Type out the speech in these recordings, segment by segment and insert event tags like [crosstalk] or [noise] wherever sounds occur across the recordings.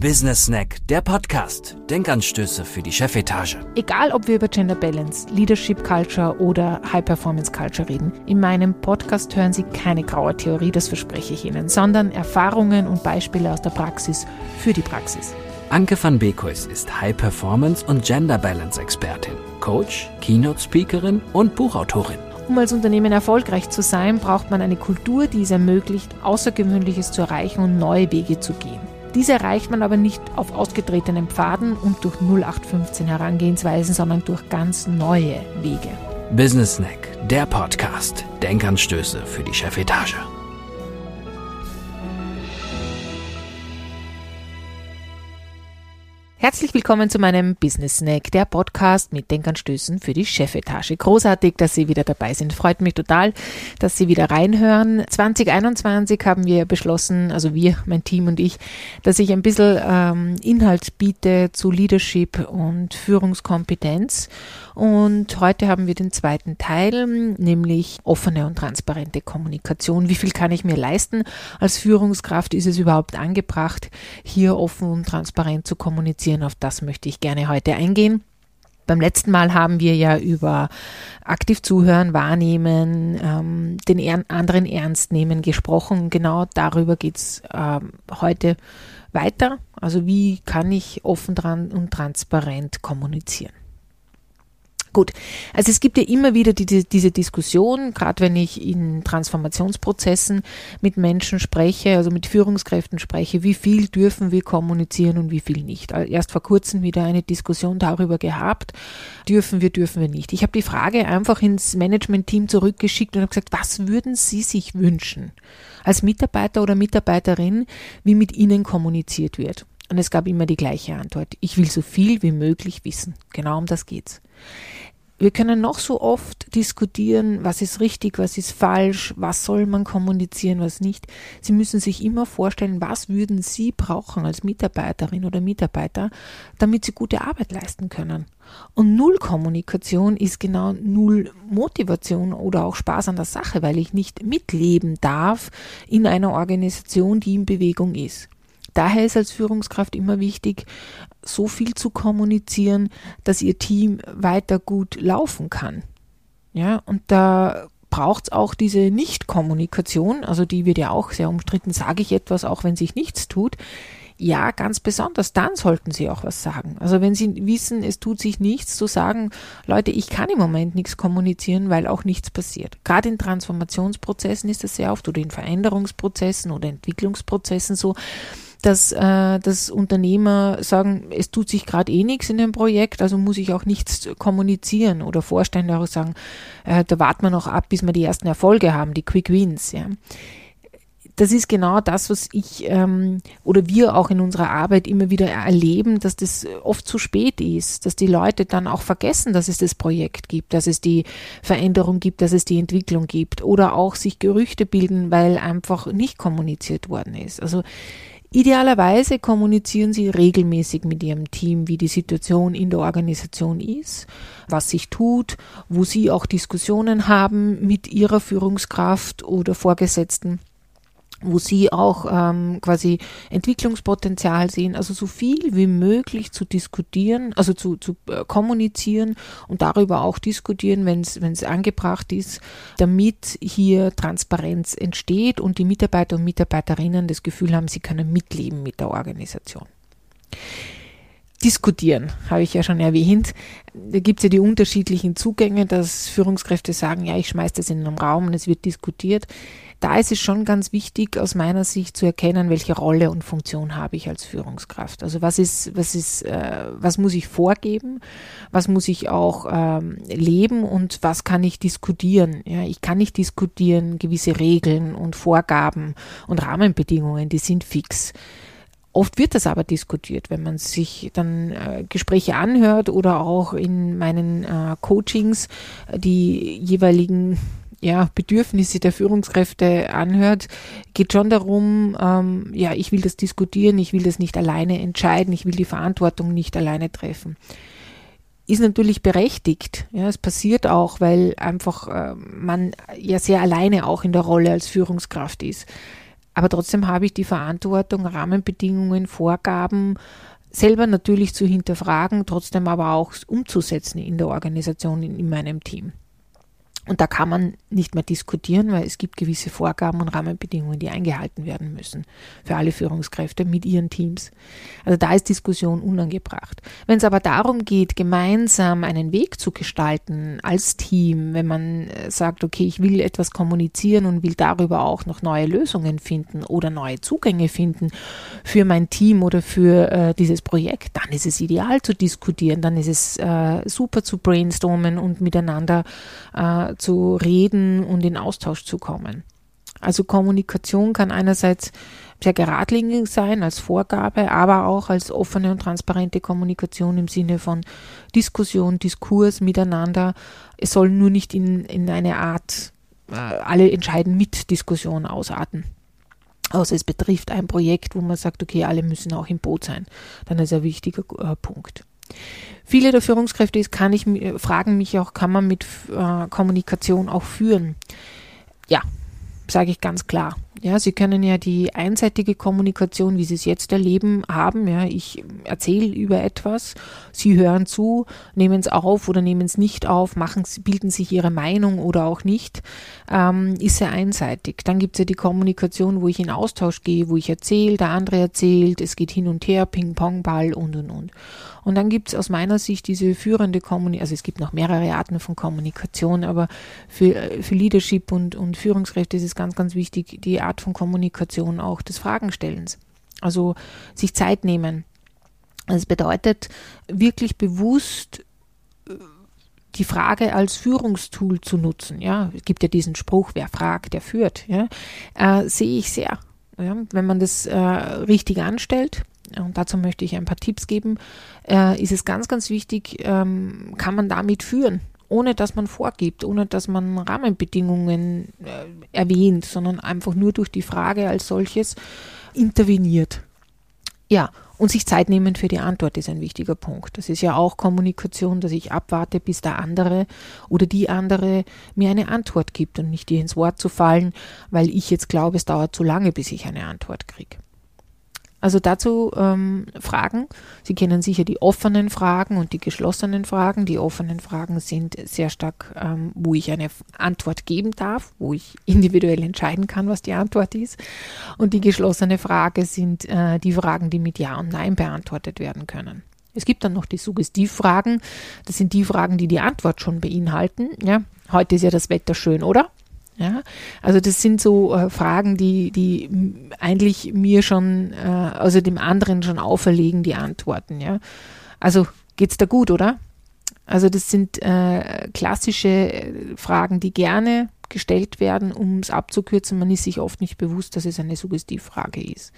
Business Snack, der Podcast. Denkanstöße für die Chefetage. Egal, ob wir über Gender Balance, Leadership Culture oder High Performance Culture reden, in meinem Podcast hören Sie keine graue Theorie, das verspreche ich Ihnen, sondern Erfahrungen und Beispiele aus der Praxis für die Praxis. Anke van Beekhuis ist High Performance und Gender Balance Expertin, Coach, Keynote Speakerin und Buchautorin. Um als Unternehmen erfolgreich zu sein, braucht man eine Kultur, die es ermöglicht, Außergewöhnliches zu erreichen und neue Wege zu gehen. Diese erreicht man aber nicht auf ausgetretenen Pfaden und durch 0815 Herangehensweisen, sondern durch ganz neue Wege. Business Snack, der Podcast. Denkanstöße für die Chefetage. Herzlich willkommen zu meinem Business Snack, der Podcast mit Denkanstößen für die Chefetage. Großartig, dass Sie wieder dabei sind. Freut mich total, dass Sie wieder reinhören. 2021 haben wir beschlossen, also wir, mein Team und ich, dass ich ein bisschen ähm, Inhalt biete zu Leadership und Führungskompetenz. Und heute haben wir den zweiten Teil, nämlich offene und transparente Kommunikation. Wie viel kann ich mir leisten? Als Führungskraft ist es überhaupt angebracht, hier offen und transparent zu kommunizieren? Auf das möchte ich gerne heute eingehen. Beim letzten Mal haben wir ja über aktiv zuhören, wahrnehmen, ähm, den anderen ernst nehmen gesprochen. Genau darüber geht's ähm, heute weiter. Also wie kann ich offen dran und transparent kommunizieren? Gut, also es gibt ja immer wieder die, die, diese Diskussion, gerade wenn ich in Transformationsprozessen mit Menschen spreche, also mit Führungskräften spreche, wie viel dürfen wir kommunizieren und wie viel nicht. Also erst vor kurzem wieder eine Diskussion darüber gehabt, dürfen wir, dürfen wir nicht. Ich habe die Frage einfach ins Management-Team zurückgeschickt und habe gesagt, was würden Sie sich wünschen als Mitarbeiter oder Mitarbeiterin, wie mit Ihnen kommuniziert wird? Und es gab immer die gleiche Antwort. Ich will so viel wie möglich wissen. Genau um das geht's. Wir können noch so oft diskutieren, was ist richtig, was ist falsch, was soll man kommunizieren, was nicht. Sie müssen sich immer vorstellen, was würden Sie brauchen als Mitarbeiterin oder Mitarbeiter, damit Sie gute Arbeit leisten können. Und Null Kommunikation ist genau Null Motivation oder auch Spaß an der Sache, weil ich nicht mitleben darf in einer Organisation, die in Bewegung ist. Daher ist als Führungskraft immer wichtig, so viel zu kommunizieren, dass ihr Team weiter gut laufen kann. Ja, und da braucht es auch diese Nicht-Kommunikation, also die wird ja auch sehr umstritten, sage ich etwas, auch wenn sich nichts tut. Ja, ganz besonders, dann sollten Sie auch was sagen. Also wenn Sie wissen, es tut sich nichts, zu sagen, Leute, ich kann im Moment nichts kommunizieren, weil auch nichts passiert. Gerade in Transformationsprozessen ist das sehr oft oder in Veränderungsprozessen oder Entwicklungsprozessen so, dass, äh, dass Unternehmer sagen, es tut sich gerade eh nichts in dem Projekt, also muss ich auch nichts kommunizieren oder Vorstände auch sagen, äh, da warten wir noch ab, bis wir die ersten Erfolge haben, die Quick Wins. Ja. Das ist genau das, was ich ähm, oder wir auch in unserer Arbeit immer wieder erleben, dass das oft zu spät ist, dass die Leute dann auch vergessen, dass es das Projekt gibt, dass es die Veränderung gibt, dass es die Entwicklung gibt oder auch sich Gerüchte bilden, weil einfach nicht kommuniziert worden ist. Also Idealerweise kommunizieren Sie regelmäßig mit Ihrem Team, wie die Situation in der Organisation ist, was sich tut, wo Sie auch Diskussionen haben mit Ihrer Führungskraft oder Vorgesetzten wo sie auch ähm, quasi Entwicklungspotenzial sehen, also so viel wie möglich zu diskutieren, also zu, zu äh, kommunizieren und darüber auch diskutieren, wenn es angebracht ist, damit hier Transparenz entsteht und die Mitarbeiter und Mitarbeiterinnen das Gefühl haben, sie können mitleben mit der Organisation. Diskutieren, habe ich ja schon erwähnt. Da gibt es ja die unterschiedlichen Zugänge, dass Führungskräfte sagen, ja, ich schmeiße das in einen Raum und es wird diskutiert da ist es schon ganz wichtig, aus meiner Sicht zu erkennen, welche Rolle und Funktion habe ich als Führungskraft. Also was ist, was ist, äh, was muss ich vorgeben, was muss ich auch ähm, leben und was kann ich diskutieren. Ja, ich kann nicht diskutieren gewisse Regeln und Vorgaben und Rahmenbedingungen, die sind fix. Oft wird das aber diskutiert, wenn man sich dann äh, Gespräche anhört oder auch in meinen äh, Coachings die jeweiligen ja, Bedürfnisse der Führungskräfte anhört, geht schon darum, ähm, ja, ich will das diskutieren, ich will das nicht alleine entscheiden, ich will die Verantwortung nicht alleine treffen. Ist natürlich berechtigt. Ja, es passiert auch, weil einfach äh, man ja sehr alleine auch in der Rolle als Führungskraft ist. Aber trotzdem habe ich die Verantwortung, Rahmenbedingungen, Vorgaben selber natürlich zu hinterfragen, trotzdem aber auch umzusetzen in der Organisation, in, in meinem Team. Und da kann man nicht mehr diskutieren, weil es gibt gewisse Vorgaben und Rahmenbedingungen, die eingehalten werden müssen für alle Führungskräfte mit ihren Teams. Also da ist Diskussion unangebracht. Wenn es aber darum geht, gemeinsam einen Weg zu gestalten als Team, wenn man äh, sagt, okay, ich will etwas kommunizieren und will darüber auch noch neue Lösungen finden oder neue Zugänge finden für mein Team oder für äh, dieses Projekt, dann ist es ideal zu diskutieren, dann ist es äh, super zu brainstormen und miteinander äh, zu reden und in Austausch zu kommen. Also Kommunikation kann einerseits sehr geradlinig sein als Vorgabe, aber auch als offene und transparente Kommunikation im Sinne von Diskussion, Diskurs miteinander. Es soll nur nicht in, in eine Art äh, alle entscheiden mit Diskussion ausarten. Außer es betrifft ein Projekt, wo man sagt, okay, alle müssen auch im Boot sein. Dann ist ein wichtiger äh, Punkt. Viele der Führungskräfte kann ich, fragen mich auch, kann man mit äh, Kommunikation auch führen? Ja, sage ich ganz klar. Ja, Sie können ja die einseitige Kommunikation, wie Sie es jetzt erleben, haben. Ja, ich erzähle über etwas, Sie hören zu, nehmen es auf oder nehmen es nicht auf, machen, bilden sich Ihre Meinung oder auch nicht, ähm, ist sehr einseitig. Dann gibt es ja die Kommunikation, wo ich in Austausch gehe, wo ich erzähle, der andere erzählt, es geht hin und her, Ping-Pong-Ball und und und. Und dann gibt es aus meiner Sicht diese führende Kommunikation, also es gibt noch mehrere Arten von Kommunikation, aber für, für Leadership und, und Führungskräfte ist es ganz, ganz wichtig, die Art von Kommunikation auch des Fragenstellens. Also sich Zeit nehmen. Das bedeutet wirklich bewusst äh, die Frage als Führungstool zu nutzen. Ja, es gibt ja diesen Spruch, wer fragt, der führt. Ja, äh, sehe ich sehr. Ja, wenn man das äh, richtig anstellt, und dazu möchte ich ein paar Tipps geben, äh, ist es ganz, ganz wichtig, ähm, kann man damit führen, ohne dass man vorgibt, ohne dass man Rahmenbedingungen äh, erwähnt, sondern einfach nur durch die Frage als solches interveniert. Ja, und sich Zeit nehmen für die Antwort ist ein wichtiger Punkt. Das ist ja auch Kommunikation, dass ich abwarte, bis der andere oder die andere mir eine Antwort gibt und nicht dir ins Wort zu fallen, weil ich jetzt glaube, es dauert zu lange, bis ich eine Antwort kriege. Also dazu ähm, Fragen. Sie kennen sicher die offenen Fragen und die geschlossenen Fragen. Die offenen Fragen sind sehr stark, ähm, wo ich eine Antwort geben darf, wo ich individuell entscheiden kann, was die Antwort ist. Und die geschlossene Frage sind äh, die Fragen, die mit Ja und Nein beantwortet werden können. Es gibt dann noch die Suggestivfragen. Das sind die Fragen, die die Antwort schon beinhalten. Ja, heute ist ja das Wetter schön, oder? Ja, also das sind so äh, Fragen, die, die eigentlich mir schon, äh, also dem anderen schon auferlegen, die Antworten. Ja, also geht's da gut, oder? Also das sind äh, klassische äh, Fragen, die gerne gestellt werden, um es abzukürzen. Man ist sich oft nicht bewusst, dass es eine Suggestivfrage ist.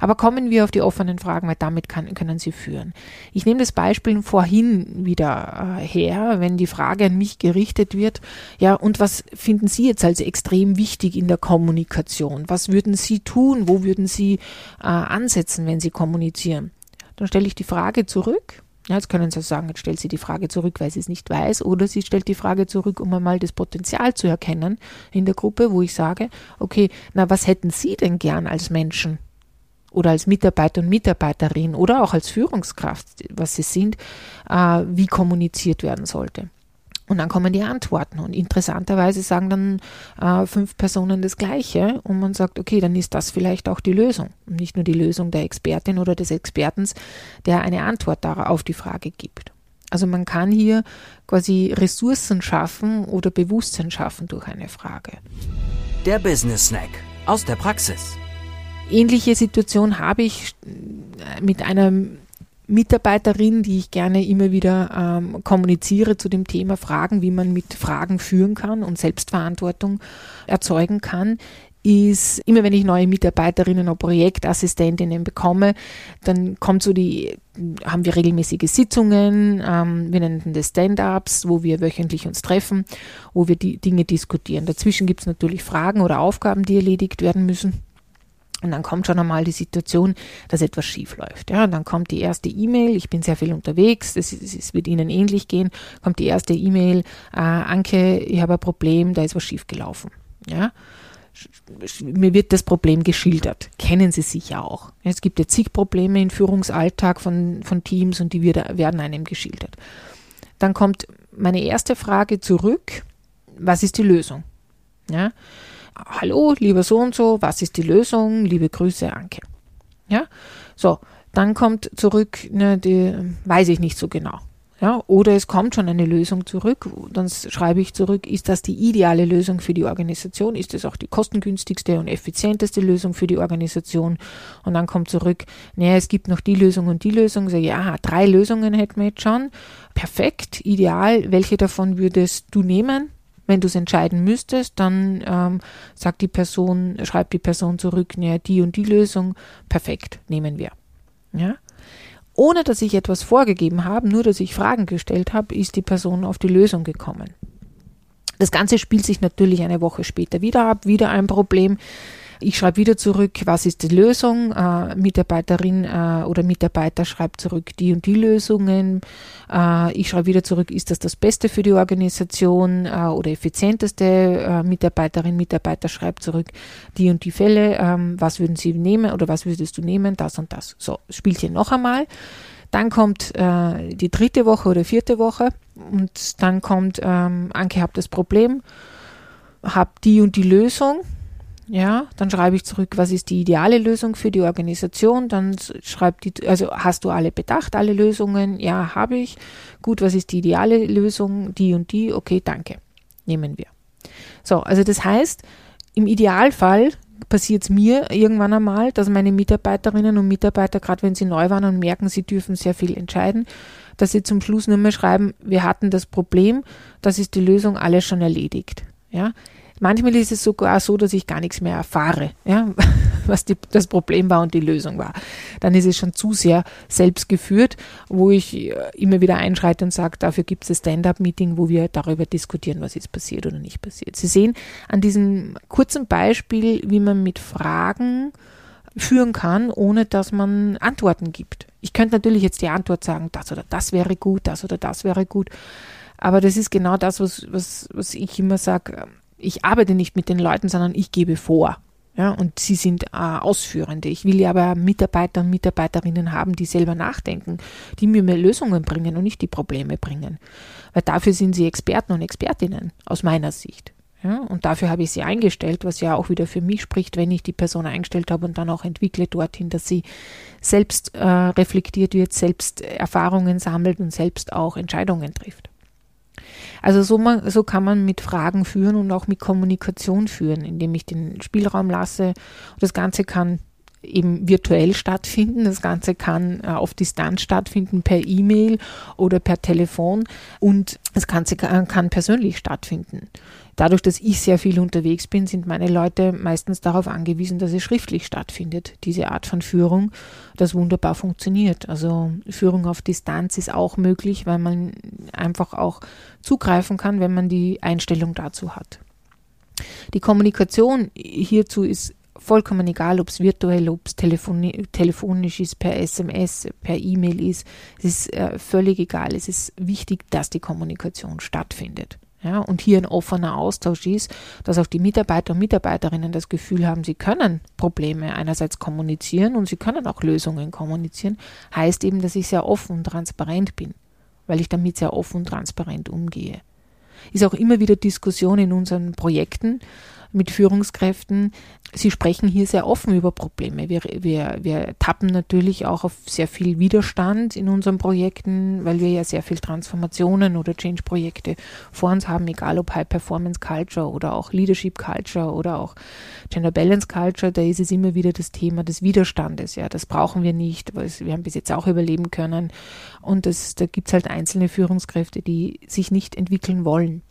Aber kommen wir auf die offenen Fragen, weil damit kann, können sie führen. Ich nehme das Beispiel vorhin wieder äh, her, wenn die Frage an mich gerichtet wird. Ja, und was finden Sie jetzt als extrem wichtig in der Kommunikation? Was würden Sie tun? Wo würden Sie äh, ansetzen, wenn Sie kommunizieren? Dann stelle ich die Frage zurück ja, jetzt können Sie sagen, jetzt stellt sie die Frage zurück, weil sie es nicht weiß, oder sie stellt die Frage zurück, um einmal das Potenzial zu erkennen in der Gruppe, wo ich sage, okay, na, was hätten Sie denn gern als Menschen oder als Mitarbeiter und Mitarbeiterin oder auch als Führungskraft, was Sie sind, äh, wie kommuniziert werden sollte? Und dann kommen die Antworten. Und interessanterweise sagen dann äh, fünf Personen das Gleiche. Und man sagt, okay, dann ist das vielleicht auch die Lösung. Und nicht nur die Lösung der Expertin oder des Experten, der eine Antwort auf die Frage gibt. Also man kann hier quasi Ressourcen schaffen oder Bewusstsein schaffen durch eine Frage. Der Business Snack aus der Praxis. Ähnliche Situation habe ich mit einem Mitarbeiterin, die ich gerne immer wieder ähm, kommuniziere zu dem Thema Fragen, wie man mit Fragen führen kann und Selbstverantwortung erzeugen kann, ist immer wenn ich neue Mitarbeiterinnen oder Projektassistentinnen bekomme, dann kommt so die, haben wir regelmäßige Sitzungen, ähm, wir nennen das Stand-ups, wo wir wöchentlich uns treffen, wo wir die Dinge diskutieren. Dazwischen gibt es natürlich Fragen oder Aufgaben, die erledigt werden müssen. Und dann kommt schon einmal die Situation, dass etwas schief läuft. Ja, und dann kommt die erste E-Mail, ich bin sehr viel unterwegs, es, wird Ihnen ähnlich gehen, kommt die erste E-Mail, äh, Anke, ich habe ein Problem, da ist was schief gelaufen. Ja, mir wird das Problem geschildert. Kennen Sie sicher auch. Es gibt ja zig Probleme im Führungsalltag von, von Teams und die werden einem geschildert. Dann kommt meine erste Frage zurück. Was ist die Lösung? Ja? Hallo, lieber so und so, was ist die Lösung? Liebe Grüße, Anke. Ja? So, dann kommt zurück, ne, die weiß ich nicht so genau. Ja, oder es kommt schon eine Lösung zurück, dann schreibe ich zurück, ist das die ideale Lösung für die Organisation? Ist das auch die kostengünstigste und effizienteste Lösung für die Organisation? Und dann kommt zurück, naja, es gibt noch die Lösung und die Lösung. So, ja, drei Lösungen hätten wir jetzt schon. Perfekt, ideal. Welche davon würdest du nehmen? Wenn du es entscheiden müsstest, dann ähm, sagt die Person, schreibt die Person zurück, naja, die und die Lösung. Perfekt, nehmen wir. Ja? Ohne dass ich etwas vorgegeben habe, nur dass ich Fragen gestellt habe, ist die Person auf die Lösung gekommen. Das Ganze spielt sich natürlich eine Woche später wieder ab, wieder ein Problem. Ich schreibe wieder zurück, was ist die Lösung? Äh, Mitarbeiterin äh, oder Mitarbeiter schreibt zurück die und die Lösungen. Äh, ich schreibe wieder zurück, ist das das Beste für die Organisation äh, oder effizienteste? Äh, Mitarbeiterin, Mitarbeiter schreibt zurück die und die Fälle. Ähm, was würden Sie nehmen oder was würdest du nehmen? Das und das. So, Spielchen noch einmal. Dann kommt äh, die dritte Woche oder vierte Woche und dann kommt, ähm, Anke, habt das Problem, hab die und die Lösung ja, dann schreibe ich zurück, was ist die ideale Lösung für die Organisation? Dann schreibt die, also hast du alle bedacht, alle Lösungen? Ja, habe ich. Gut, was ist die ideale Lösung? Die und die? Okay, danke. Nehmen wir. So, also das heißt, im Idealfall passiert es mir irgendwann einmal, dass meine Mitarbeiterinnen und Mitarbeiter, gerade wenn sie neu waren und merken, sie dürfen sehr viel entscheiden, dass sie zum Schluss nur mehr schreiben, wir hatten das Problem, das ist die Lösung, alles schon erledigt. Ja, Manchmal ist es sogar so, dass ich gar nichts mehr erfahre, ja, [laughs] was die, das Problem war und die Lösung war. Dann ist es schon zu sehr selbst geführt, wo ich äh, immer wieder einschreite und sage, dafür gibt es ein Stand-up-Meeting, wo wir darüber diskutieren, was ist passiert oder nicht passiert. Sie sehen an diesem kurzen Beispiel, wie man mit Fragen führen kann, ohne dass man Antworten gibt. Ich könnte natürlich jetzt die Antwort sagen, das oder das wäre gut, das oder das wäre gut. Aber das ist genau das, was, was, was ich immer sage ich arbeite nicht mit den Leuten, sondern ich gebe vor. Ja, und sie sind äh, Ausführende. Ich will ja aber Mitarbeiter und Mitarbeiterinnen haben, die selber nachdenken, die mir mehr Lösungen bringen und nicht die Probleme bringen. Weil dafür sind sie Experten und Expertinnen, aus meiner Sicht. Ja, und dafür habe ich sie eingestellt, was ja auch wieder für mich spricht, wenn ich die Person eingestellt habe und dann auch entwickle dorthin, dass sie selbst äh, reflektiert wird, selbst Erfahrungen sammelt und selbst auch Entscheidungen trifft. Also so, man, so kann man mit Fragen führen und auch mit Kommunikation führen, indem ich den Spielraum lasse. Das Ganze kann eben virtuell stattfinden. Das Ganze kann äh, auf Distanz stattfinden per E-Mail oder per Telefon und das Ganze kann, kann persönlich stattfinden. Dadurch, dass ich sehr viel unterwegs bin, sind meine Leute meistens darauf angewiesen, dass es schriftlich stattfindet, diese Art von Führung, das wunderbar funktioniert. Also Führung auf Distanz ist auch möglich, weil man einfach auch zugreifen kann, wenn man die Einstellung dazu hat. Die Kommunikation hierzu ist vollkommen egal, ob es virtuell, ob es telefoni telefonisch ist, per SMS, per E-Mail ist. Es ist äh, völlig egal. Es ist wichtig, dass die Kommunikation stattfindet. Ja, und hier ein offener Austausch ist, dass auch die Mitarbeiter und Mitarbeiterinnen das Gefühl haben, sie können Probleme einerseits kommunizieren und sie können auch Lösungen kommunizieren, heißt eben, dass ich sehr offen und transparent bin, weil ich damit sehr offen und transparent umgehe. Ist auch immer wieder Diskussion in unseren Projekten, mit Führungskräften. Sie sprechen hier sehr offen über Probleme. Wir, wir, wir tappen natürlich auch auf sehr viel Widerstand in unseren Projekten, weil wir ja sehr viel Transformationen oder Change-Projekte vor uns haben, egal ob High Performance Culture oder auch Leadership Culture oder auch Gender Balance Culture, da ist es immer wieder das Thema des Widerstandes. Ja, das brauchen wir nicht, weil wir haben bis jetzt auch überleben können. Und das, da gibt es halt einzelne Führungskräfte, die sich nicht entwickeln wollen.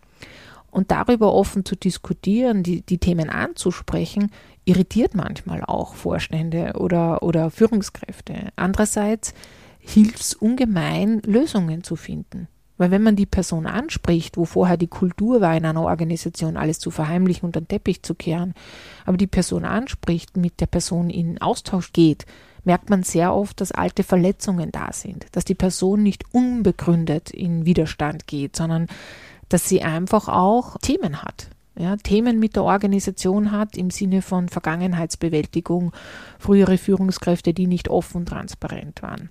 Und darüber offen zu diskutieren, die, die Themen anzusprechen, irritiert manchmal auch Vorstände oder, oder Führungskräfte. Andererseits hilft es ungemein, Lösungen zu finden. Weil wenn man die Person anspricht, wo vorher die Kultur war in einer Organisation, alles zu verheimlichen und den Teppich zu kehren, aber die Person anspricht, mit der Person in Austausch geht, merkt man sehr oft, dass alte Verletzungen da sind, dass die Person nicht unbegründet in Widerstand geht, sondern dass sie einfach auch Themen hat. ja, Themen mit der Organisation hat im Sinne von Vergangenheitsbewältigung, frühere Führungskräfte, die nicht offen und transparent waren.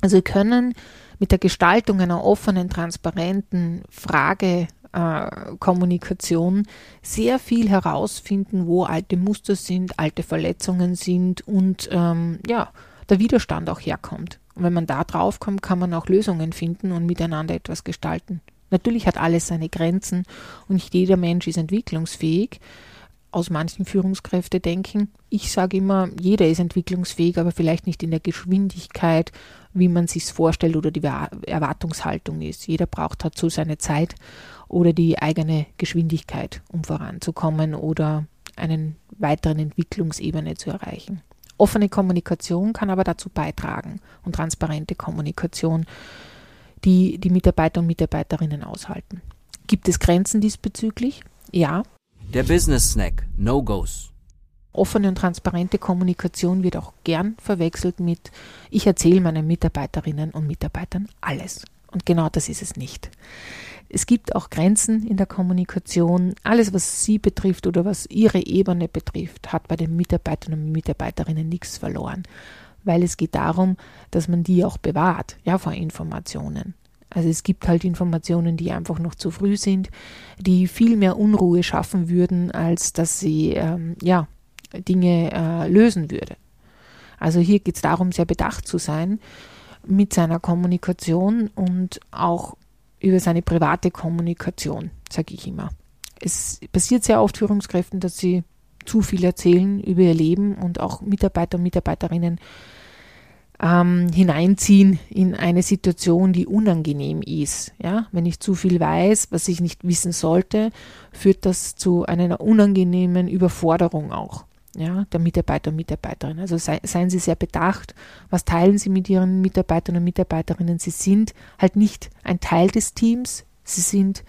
Also wir können mit der Gestaltung einer offenen, transparenten Fragekommunikation äh, sehr viel herausfinden, wo alte Muster sind, alte Verletzungen sind und ähm, ja, der Widerstand auch herkommt. Und wenn man da drauf kommt, kann man auch Lösungen finden und miteinander etwas gestalten. Natürlich hat alles seine Grenzen und nicht jeder Mensch ist entwicklungsfähig. Aus manchen Führungskräfte denken, ich sage immer, jeder ist entwicklungsfähig, aber vielleicht nicht in der Geschwindigkeit, wie man sich vorstellt oder die Erwartungshaltung ist. Jeder braucht dazu seine Zeit oder die eigene Geschwindigkeit, um voranzukommen oder einen weiteren Entwicklungsebene zu erreichen. Offene Kommunikation kann aber dazu beitragen und transparente Kommunikation die die Mitarbeiter und Mitarbeiterinnen aushalten. Gibt es Grenzen diesbezüglich? Ja. Der Business Snack, No-Gos. Offene und transparente Kommunikation wird auch gern verwechselt mit, ich erzähle meinen Mitarbeiterinnen und Mitarbeitern alles. Und genau das ist es nicht. Es gibt auch Grenzen in der Kommunikation. Alles, was Sie betrifft oder was Ihre Ebene betrifft, hat bei den Mitarbeitern und Mitarbeiterinnen nichts verloren weil es geht darum, dass man die auch bewahrt, ja, vor Informationen. Also es gibt halt Informationen, die einfach noch zu früh sind, die viel mehr Unruhe schaffen würden, als dass sie ähm, ja, Dinge äh, lösen würde. Also hier geht es darum, sehr bedacht zu sein mit seiner Kommunikation und auch über seine private Kommunikation, sage ich immer. Es passiert sehr oft Führungskräften, dass sie zu viel erzählen über ihr Leben und auch Mitarbeiter und Mitarbeiterinnen ähm, hineinziehen in eine Situation, die unangenehm ist. Ja, wenn ich zu viel weiß, was ich nicht wissen sollte, führt das zu einer unangenehmen Überforderung auch. Ja, der Mitarbeiter und Mitarbeiterin. Also sei, seien Sie sehr bedacht, was teilen Sie mit Ihren Mitarbeitern und Mitarbeiterinnen. Sie sind halt nicht ein Teil des Teams, Sie sind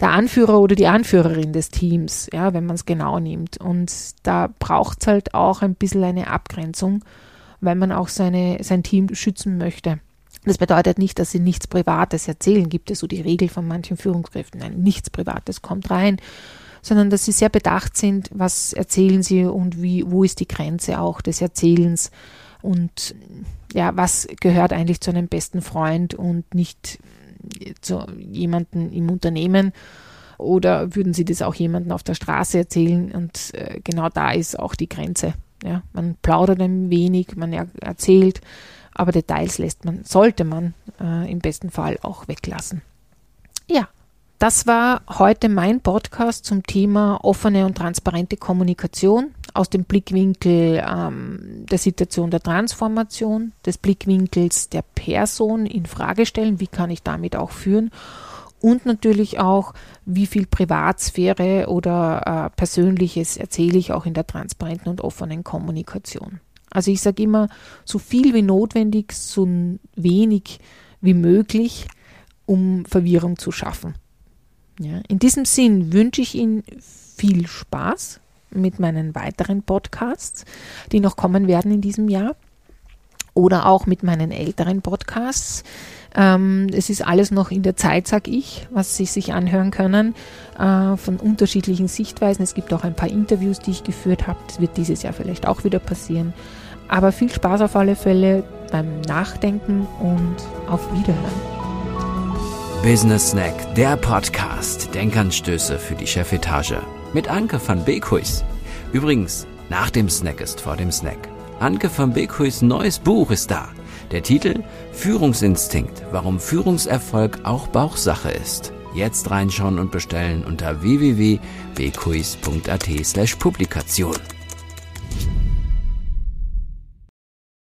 der Anführer oder die Anführerin des Teams, ja, wenn man es genau nimmt. Und da braucht es halt auch ein bisschen eine Abgrenzung, weil man auch seine, sein Team schützen möchte. Das bedeutet nicht, dass sie nichts Privates erzählen. Gibt es so die Regel von manchen Führungskräften? Nein, nichts Privates kommt rein, sondern dass sie sehr bedacht sind, was erzählen sie und wie, wo ist die Grenze auch des Erzählens und ja, was gehört eigentlich zu einem besten Freund und nicht zu jemandem im Unternehmen oder würden Sie das auch jemandem auf der Straße erzählen? Und äh, genau da ist auch die Grenze. Ja, man plaudert ein wenig, man er erzählt, aber Details lässt man, sollte man äh, im besten Fall auch weglassen. Ja, das war heute mein Podcast zum Thema offene und transparente Kommunikation aus dem Blickwinkel ähm, der Situation der Transformation, des Blickwinkels der Person in Frage stellen, wie kann ich damit auch führen und natürlich auch, wie viel Privatsphäre oder äh, Persönliches erzähle ich auch in der transparenten und offenen Kommunikation. Also ich sage immer, so viel wie notwendig, so wenig wie möglich, um Verwirrung zu schaffen. Ja, in diesem Sinn wünsche ich Ihnen viel Spaß mit meinen weiteren Podcasts, die noch kommen werden in diesem Jahr oder auch mit meinen älteren Podcasts. Ähm, es ist alles noch in der Zeit, sag ich, was Sie sich anhören können äh, von unterschiedlichen Sichtweisen. Es gibt auch ein paar Interviews, die ich geführt habe. Das wird dieses Jahr vielleicht auch wieder passieren. Aber viel Spaß auf alle Fälle beim Nachdenken und auf Wiederhören. Business Snack, der Podcast. Denkanstöße für die Chefetage. Mit Anke van Beekhuis. Übrigens, nach dem Snack ist vor dem Snack. Anke van Beekhuis neues Buch ist da. Der Titel Führungsinstinkt, warum Führungserfolg auch Bauchsache ist. Jetzt reinschauen und bestellen unter www.beekuis.at slash Publikation.